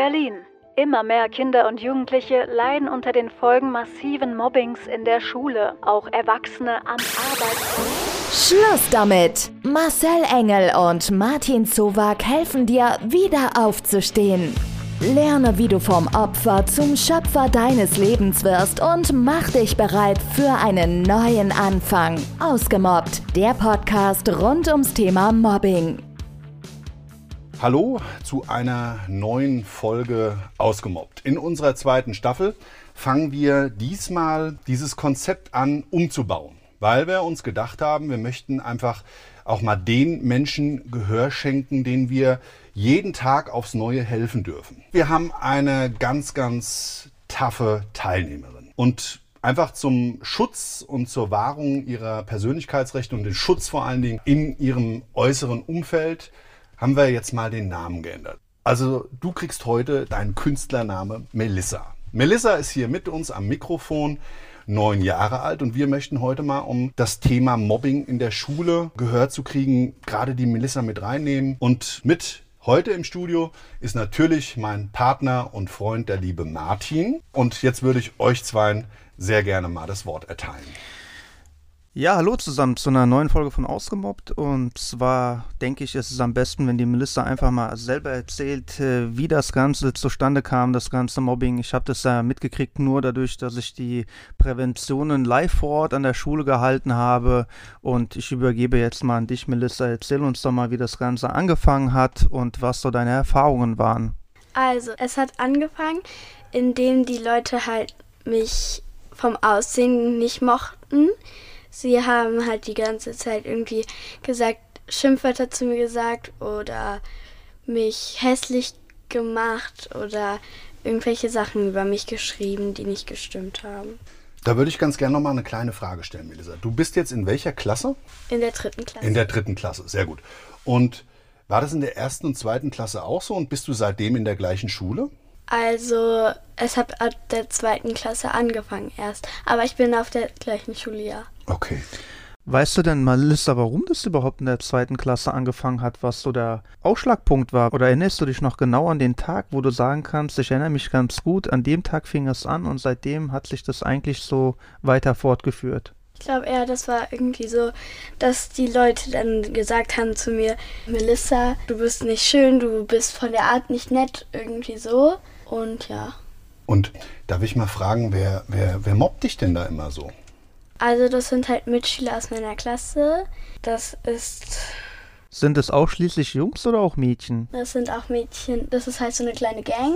Berlin. Immer mehr Kinder und Jugendliche leiden unter den Folgen massiven Mobbings in der Schule, auch Erwachsene am Arbeitsplatz. Schluss damit! Marcel Engel und Martin Zowak helfen dir, wieder aufzustehen. Lerne, wie du vom Opfer zum Schöpfer deines Lebens wirst und mach dich bereit für einen neuen Anfang. Ausgemobbt, der Podcast rund ums Thema Mobbing. Hallo zu einer neuen Folge Ausgemobbt. In unserer zweiten Staffel fangen wir diesmal dieses Konzept an umzubauen, weil wir uns gedacht haben, wir möchten einfach auch mal den Menschen Gehör schenken, denen wir jeden Tag aufs Neue helfen dürfen. Wir haben eine ganz, ganz taffe Teilnehmerin und einfach zum Schutz und zur Wahrung ihrer Persönlichkeitsrechte und den Schutz vor allen Dingen in ihrem äußeren Umfeld haben wir jetzt mal den Namen geändert. Also du kriegst heute deinen Künstlername Melissa. Melissa ist hier mit uns am Mikrofon, neun Jahre alt und wir möchten heute mal, um das Thema Mobbing in der Schule gehört zu kriegen, gerade die Melissa mit reinnehmen. Und mit heute im Studio ist natürlich mein Partner und Freund, der liebe Martin. Und jetzt würde ich euch zweien sehr gerne mal das Wort erteilen. Ja, hallo zusammen zu einer neuen Folge von Ausgemobbt. Und zwar denke ich, ist es am besten, wenn die Melissa einfach mal selber erzählt, äh, wie das Ganze zustande kam, das ganze Mobbing. Ich habe das ja mitgekriegt nur dadurch, dass ich die Präventionen live vor Ort an der Schule gehalten habe. Und ich übergebe jetzt mal an dich, Melissa. Erzähl uns doch mal, wie das Ganze angefangen hat und was so deine Erfahrungen waren. Also, es hat angefangen, indem die Leute halt mich vom Aussehen nicht mochten sie haben halt die ganze Zeit irgendwie gesagt, Schimpfwörter zu mir gesagt oder mich hässlich gemacht oder irgendwelche Sachen über mich geschrieben, die nicht gestimmt haben. Da würde ich ganz gerne noch mal eine kleine Frage stellen, Melissa. Du bist jetzt in welcher Klasse? In der dritten Klasse. In der dritten Klasse, sehr gut. Und war das in der ersten und zweiten Klasse auch so und bist du seitdem in der gleichen Schule? Also, es hat ab der zweiten Klasse angefangen erst. Aber ich bin auf der gleichen Schule, ja. Okay. Weißt du denn, Melissa, warum das überhaupt in der zweiten Klasse angefangen hat, was so der Ausschlagpunkt war? Oder erinnerst du dich noch genau an den Tag, wo du sagen kannst, ich erinnere mich ganz gut, an dem Tag fing es an und seitdem hat sich das eigentlich so weiter fortgeführt? Ich glaube eher, das war irgendwie so, dass die Leute dann gesagt haben zu mir, Melissa, du bist nicht schön, du bist von der Art nicht nett, irgendwie so. Und ja. Und darf ich mal fragen, wer, wer, wer mobbt dich denn da immer so? Also das sind halt Mitschüler aus meiner Klasse. Das ist. Sind es ausschließlich Jungs oder auch Mädchen? Das sind auch Mädchen. Das ist halt so eine kleine Gang,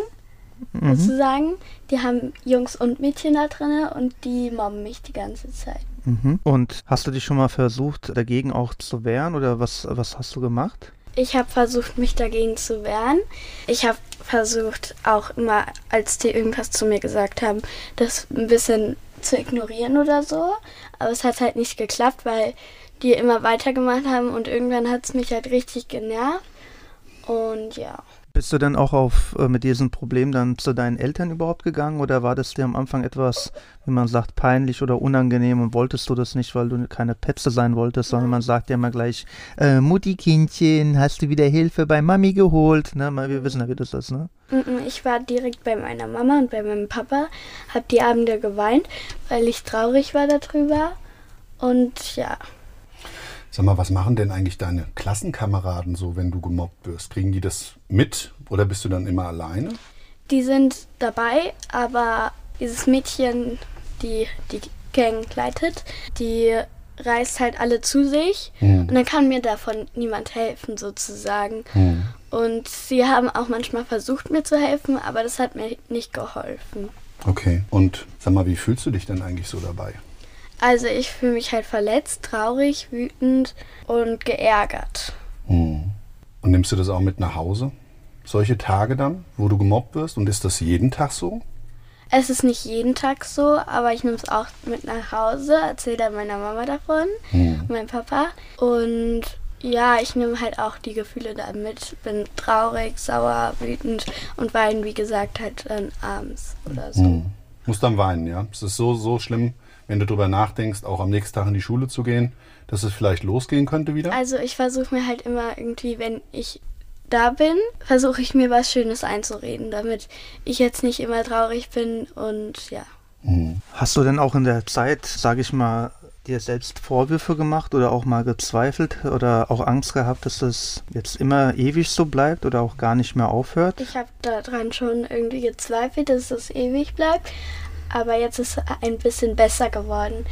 Mhm. sozusagen. Die haben Jungs und Mädchen da drin und die mobben mich die ganze Zeit. Mhm. Und hast du dich schon mal versucht, dagegen auch zu wehren oder was, was hast du gemacht? Ich habe versucht, mich dagegen zu wehren. Ich habe versucht, auch immer, als die irgendwas zu mir gesagt haben, das ein bisschen zu ignorieren oder so. Aber es hat halt nicht geklappt, weil die immer weitergemacht haben und irgendwann hat es mich halt richtig genervt. Und ja. Bist du dann auch auf, äh, mit diesem Problem dann zu deinen Eltern überhaupt gegangen oder war das dir am Anfang etwas, wie man sagt, peinlich oder unangenehm und wolltest du das nicht, weil du keine Petze sein wolltest, sondern man sagt ja immer gleich, äh, Mutti Kindchen, hast du wieder Hilfe bei Mami geholt? Ne? Wir wissen ja, wie das ist, ne? Ich war direkt bei meiner Mama und bei meinem Papa, hab die Abende geweint, weil ich traurig war darüber. Und ja, Sag mal, was machen denn eigentlich deine Klassenkameraden so, wenn du gemobbt wirst? Kriegen die das mit oder bist du dann immer alleine? die sind dabei, aber dieses Mädchen, die die Gang leitet, die reißt halt alle zu sich Hm. und dann kann mir davon niemand helfen sozusagen. Hm. Und sie haben auch manchmal versucht mir zu helfen, aber das hat mir nicht geholfen. Okay. Und sag mal, wie fühlst du dich denn eigentlich so dabei? Also ich fühle mich halt verletzt, traurig, wütend und geärgert. Hm. Und nimmst du das auch mit nach Hause? Solche Tage dann, wo du gemobbt wirst? Und ist das jeden Tag so? Es ist nicht jeden Tag so, aber ich nehme es auch mit nach Hause, erzähle dann meiner Mama davon, Hm. meinem Papa. Und ja, ich nehme halt auch die Gefühle da mit. Bin traurig, sauer, wütend und weine, wie gesagt, halt dann abends oder so. Hm. Musst dann weinen, ja? Es ist so, so schlimm, wenn du drüber nachdenkst, auch am nächsten Tag in die Schule zu gehen, dass es vielleicht losgehen könnte wieder? Also ich versuche mir halt immer irgendwie, wenn ich da bin, versuche ich mir was Schönes einzureden, damit ich jetzt nicht immer traurig bin und ja. Mhm. Hast du denn auch in der Zeit, sage ich mal, dir selbst Vorwürfe gemacht oder auch mal gezweifelt oder auch Angst gehabt, dass das jetzt immer ewig so bleibt oder auch gar nicht mehr aufhört? Ich habe daran schon irgendwie gezweifelt, dass es ewig bleibt, aber jetzt ist es ein bisschen besser geworden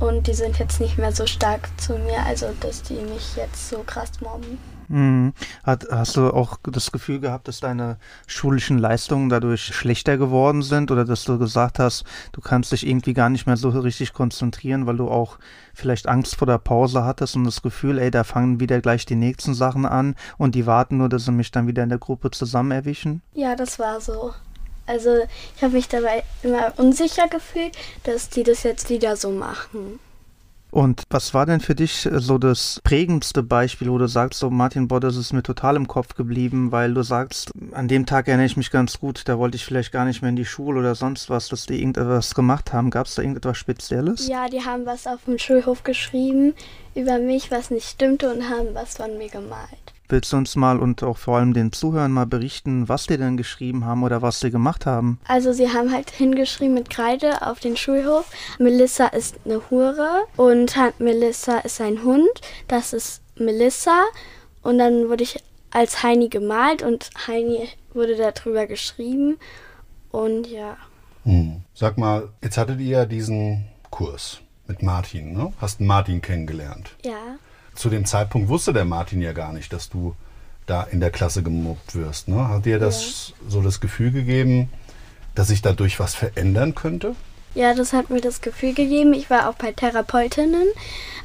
und die sind jetzt nicht mehr so stark zu mir, also dass die mich jetzt so krass mobben. Mhm. Hat, hast du auch das Gefühl gehabt, dass deine schulischen Leistungen dadurch schlechter geworden sind oder dass du gesagt hast, du kannst dich irgendwie gar nicht mehr so richtig konzentrieren, weil du auch vielleicht Angst vor der Pause hattest und das Gefühl, ey, da fangen wieder gleich die nächsten Sachen an und die warten nur, dass sie mich dann wieder in der Gruppe zusammen erwischen? Ja, das war so. Also ich habe mich dabei immer unsicher gefühlt, dass die das jetzt wieder so machen. Und was war denn für dich äh, so das prägendste Beispiel, wo du sagst, so Martin Bodd, das ist mir total im Kopf geblieben, weil du sagst, an dem Tag erinnere ich mich ganz gut, da wollte ich vielleicht gar nicht mehr in die Schule oder sonst was, dass die irgendetwas gemacht haben. Gab es da irgendetwas Spezielles? Ja, die haben was auf dem Schulhof geschrieben über mich, was nicht stimmte und haben was von mir gemalt. Willst du uns mal und auch vor allem den Zuhörern mal berichten, was die denn geschrieben haben oder was sie gemacht haben? Also sie haben halt hingeschrieben mit Kreide auf den Schulhof, Melissa ist eine Hure und Melissa ist ein Hund, das ist Melissa und dann wurde ich als Heini gemalt und Heini wurde darüber geschrieben und ja. Hm. Sag mal, jetzt hattet ihr ja diesen Kurs mit Martin, ne? Hast Martin kennengelernt? Ja zu dem Zeitpunkt wusste der Martin ja gar nicht, dass du da in der Klasse gemobbt wirst. Ne? Hat dir das ja. so das Gefühl gegeben, dass sich dadurch was verändern könnte? Ja, das hat mir das Gefühl gegeben. Ich war auch bei Therapeutinnen,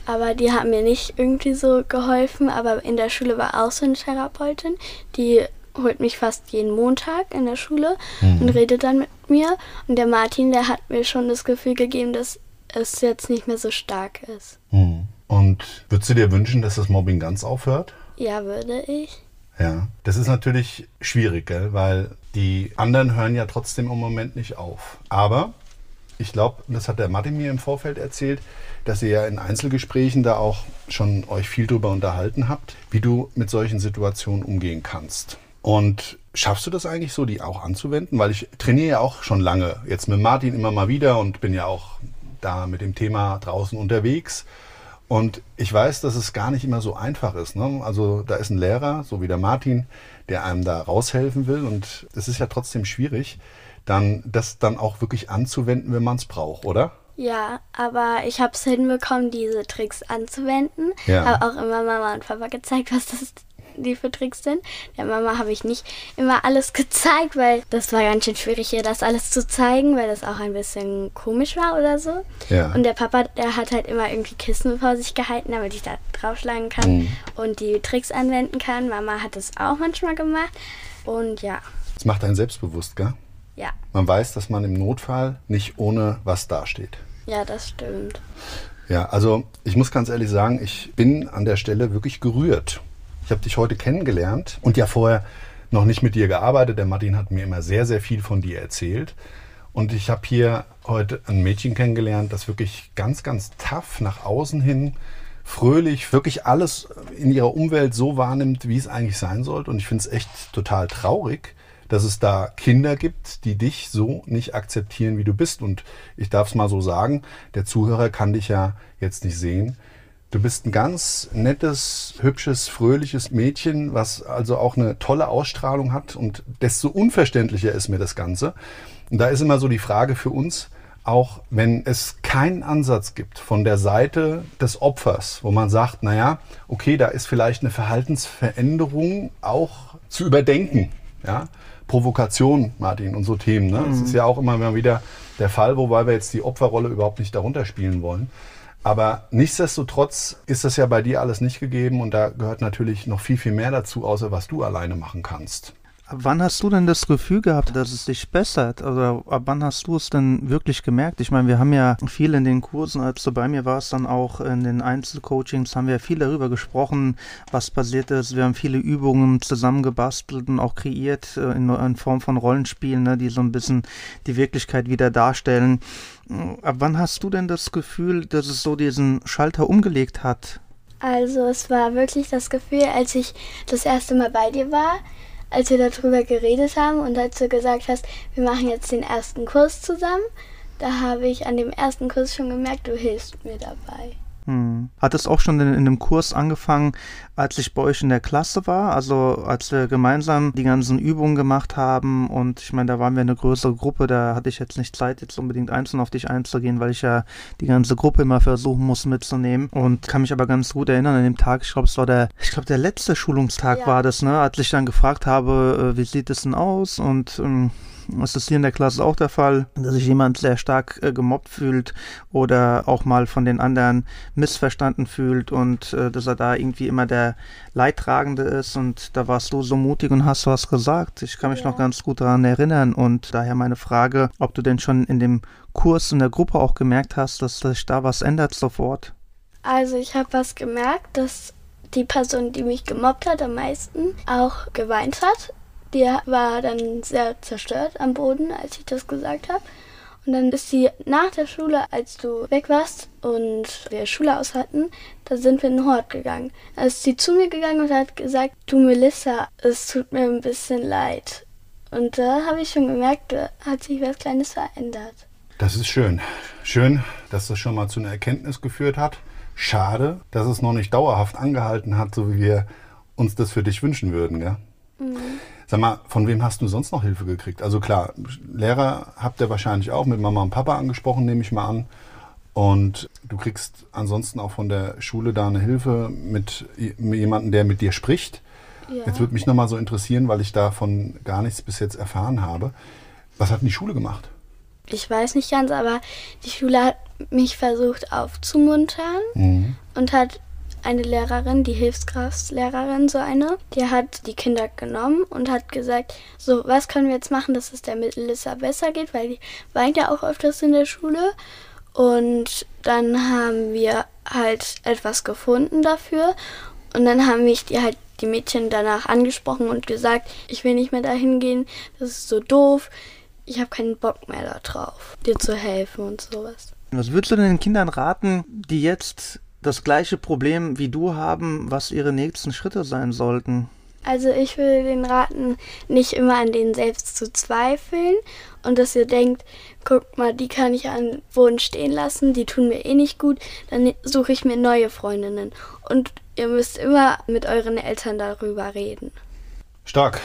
aber die haben mir nicht irgendwie so geholfen. Aber in der Schule war auch so eine Therapeutin, die holt mich fast jeden Montag in der Schule mhm. und redet dann mit mir. Und der Martin, der hat mir schon das Gefühl gegeben, dass es jetzt nicht mehr so stark ist. Mhm. Und würdest du dir wünschen, dass das Mobbing ganz aufhört? Ja, würde ich. Ja, das ist natürlich schwierig, gell? weil die anderen hören ja trotzdem im Moment nicht auf. Aber ich glaube, das hat der Martin mir im Vorfeld erzählt, dass ihr ja in Einzelgesprächen da auch schon euch viel drüber unterhalten habt, wie du mit solchen Situationen umgehen kannst. Und schaffst du das eigentlich so, die auch anzuwenden? Weil ich trainiere ja auch schon lange, jetzt mit Martin immer mal wieder und bin ja auch da mit dem Thema draußen unterwegs. Und ich weiß, dass es gar nicht immer so einfach ist. Ne? Also da ist ein Lehrer, so wie der Martin, der einem da raushelfen will. Und es ist ja trotzdem schwierig, dann das dann auch wirklich anzuwenden, wenn man es braucht, oder? Ja, aber ich habe es hinbekommen, diese Tricks anzuwenden. Ja. Habe auch immer Mama und Papa gezeigt, was das die für Tricks sind. Der Mama habe ich nicht immer alles gezeigt, weil das war ganz schön schwierig, ihr das alles zu zeigen, weil das auch ein bisschen komisch war oder so. Ja. Und der Papa, der hat halt immer irgendwie Kissen vor sich gehalten, damit ich da draufschlagen kann mhm. und die Tricks anwenden kann. Mama hat es auch manchmal gemacht. Und ja. Das macht einen selbstbewusst, gell? Ja. Man weiß, dass man im Notfall nicht ohne was dasteht. Ja, das stimmt. Ja, also ich muss ganz ehrlich sagen, ich bin an der Stelle wirklich gerührt. Ich habe dich heute kennengelernt und ja vorher noch nicht mit dir gearbeitet. Der Martin hat mir immer sehr, sehr viel von dir erzählt. Und ich habe hier heute ein Mädchen kennengelernt, das wirklich ganz, ganz tough nach außen hin, fröhlich, wirklich alles in ihrer Umwelt so wahrnimmt, wie es eigentlich sein sollte. Und ich finde es echt total traurig, dass es da Kinder gibt, die dich so nicht akzeptieren, wie du bist. Und ich darf es mal so sagen, der Zuhörer kann dich ja jetzt nicht sehen. Du bist ein ganz nettes, hübsches, fröhliches Mädchen, was also auch eine tolle Ausstrahlung hat und desto unverständlicher ist mir das Ganze. Und da ist immer so die Frage für uns, auch wenn es keinen Ansatz gibt von der Seite des Opfers, wo man sagt, naja, okay, da ist vielleicht eine Verhaltensveränderung auch zu überdenken. Ja? Provokation, Martin, und so Themen. Ne? Mhm. Das ist ja auch immer wieder der Fall, wobei wir jetzt die Opferrolle überhaupt nicht darunter spielen wollen. Aber nichtsdestotrotz ist das ja bei dir alles nicht gegeben und da gehört natürlich noch viel, viel mehr dazu, außer was du alleine machen kannst. Ab wann hast du denn das Gefühl gehabt, dass es dich bessert? Oder ab wann hast du es denn wirklich gemerkt? Ich meine, wir haben ja viel in den Kursen, als du bei mir warst, dann auch in den Einzelcoachings, haben wir viel darüber gesprochen, was passiert ist. Wir haben viele Übungen zusammengebastelt und auch kreiert äh, in, in Form von Rollenspielen, ne, die so ein bisschen die Wirklichkeit wieder darstellen. Ab wann hast du denn das Gefühl, dass es so diesen Schalter umgelegt hat? Also es war wirklich das Gefühl, als ich das erste Mal bei dir war, als wir darüber geredet haben und als du gesagt hast, wir machen jetzt den ersten Kurs zusammen, da habe ich an dem ersten Kurs schon gemerkt, du hilfst mir dabei. Hm. Hat es auch schon in, in einem Kurs angefangen, als ich bei euch in der Klasse war? Also als wir gemeinsam die ganzen Übungen gemacht haben und ich meine, da waren wir eine größere Gruppe, da hatte ich jetzt nicht Zeit, jetzt unbedingt einzeln auf dich einzugehen, weil ich ja die ganze Gruppe immer versuchen muss mitzunehmen und kann mich aber ganz gut erinnern an dem Tag, ich glaube, es war der, ich glaube, der letzte Schulungstag Ja. war das, ne, als ich dann gefragt habe, äh, wie sieht es denn aus und ähm, es ist hier in der Klasse auch der Fall, dass sich jemand sehr stark äh, gemobbt fühlt oder auch mal von den anderen missverstanden fühlt und äh, dass er da irgendwie immer der Leidtragende ist und da warst du so mutig und hast was gesagt. Ich kann mich Ja. noch ganz gut daran erinnern und daher meine Frage, ob du denn schon in dem Kurs in der Gruppe auch gemerkt hast, dass sich da was ändert sofort. Also ich habe was gemerkt, dass die Person, die mich gemobbt hat am meisten, auch geweint hat. Die war dann sehr zerstört am Boden, als ich das gesagt habe. Und dann ist sie nach der Schule, als du weg warst und wir Schule aus hatten, da sind wir in den Hort gegangen. Da ist sie zu mir gegangen und hat gesagt, du Melissa, es tut mir ein bisschen leid. Und da habe ich schon gemerkt, da hat sich was Kleines verändert. Das ist schön. Schön, dass das schon mal zu einer Erkenntnis geführt hat. Schade, dass es noch nicht dauerhaft angehalten hat, so wie wir uns das für dich wünschen würden, gell? Sag mal, von wem hast du sonst noch Hilfe gekriegt? Also klar, Lehrer habt ihr wahrscheinlich auch mit Mama und Papa angesprochen, nehme ich mal an. Und du kriegst ansonsten auch von der Schule da eine Hilfe mit jemandem, der mit dir spricht. Ja. Jetzt würde mich nochmal so interessieren, weil ich davon gar nichts bis jetzt erfahren habe. Was hat denn die Schule gemacht? Ich weiß nicht ganz, aber die Schule hat mich versucht aufzumuntern Mhm. und hat eine Lehrerin, die Hilfskraftlehrerin, so eine, die hat die Kinder genommen und hat gesagt, so, was können wir jetzt machen, dass es der Melissa besser geht, weil die weint ja auch öfters in der Schule. Und dann haben wir halt etwas gefunden dafür. Und dann haben mich die halt die Mädchen danach angesprochen und gesagt, ich will nicht mehr dahin gehen, das ist so doof, ich habe keinen Bock mehr da drauf, dir zu helfen und sowas. Was würdest du denn den Kindern raten, die jetzt das gleiche Problem wie du haben, was ihre nächsten Schritte sein sollten? Also ich würde den raten, nicht immer an denen selbst zu zweifeln und dass ihr denkt, guck mal, die kann ich an Boden stehen lassen, die tun mir eh nicht gut, dann suche ich mir neue Freundinnen. Und ihr müsst immer mit euren Eltern darüber reden. Stark.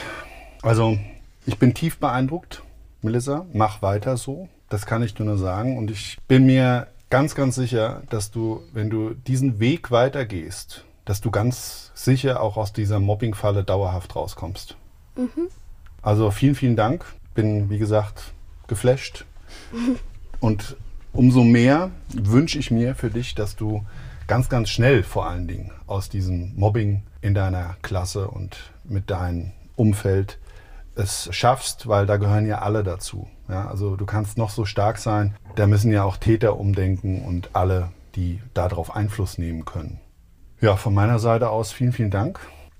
Also, ich bin tief beeindruckt, Melissa. Mach weiter so. Das kann ich dir nur sagen. Und ich bin mir ganz, ganz sicher, dass du, wenn du diesen Weg weitergehst, dass du ganz sicher auch aus dieser Mobbing-Falle dauerhaft rauskommst. Also vielen, vielen Dank. Bin, wie gesagt, geflasht. Und umso mehr wünsche ich mir für dich, dass du ganz, ganz schnell vor allen Dingen aus diesem Mobbing in deiner Klasse und mit deinem Umfeld es schaffst, weil da gehören ja alle dazu. Ja, also du kannst noch so stark sein, da müssen ja auch Täter umdenken und alle, die darauf Einfluss nehmen können. Ja, von meiner Seite aus vielen, vielen Dank,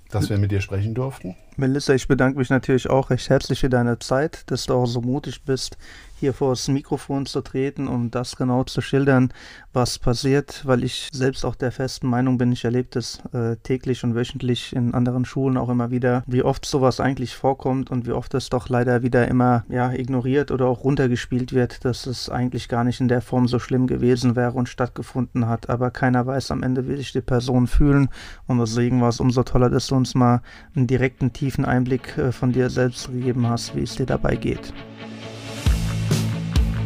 dass wir mit dir sprechen durften. Melissa, ich bedanke mich natürlich auch recht herzlich für deine Zeit, dass du auch so mutig bist, hier vor das Mikrofon zu treten, um das genau zu schildern, was passiert, weil ich selbst auch der festen Meinung bin, ich erlebe das äh, täglich und wöchentlich in anderen Schulen auch immer wieder, wie oft sowas eigentlich vorkommt und wie oft es doch leider wieder immer ja, ignoriert oder auch runtergespielt wird, dass es eigentlich gar nicht in der Form so schlimm gewesen wäre und stattgefunden hat, aber keiner weiß am Ende, wie sich die Person fühlen und deswegen war es umso toller, dass du uns mal einen direkten, tiefen Einblick äh, von dir selbst gegeben hast, wie es dir dabei geht.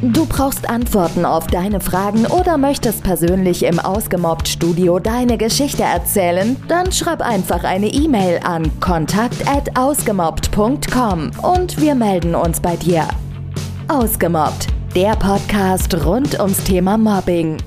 Du brauchst Antworten auf deine Fragen oder möchtest persönlich im Ausgemobbt-Studio deine Geschichte erzählen? Dann schreib einfach eine E-Mail an kontakt@ausgemobbt.com und wir melden uns bei dir. Ausgemobbt, der Podcast rund ums Thema Mobbing.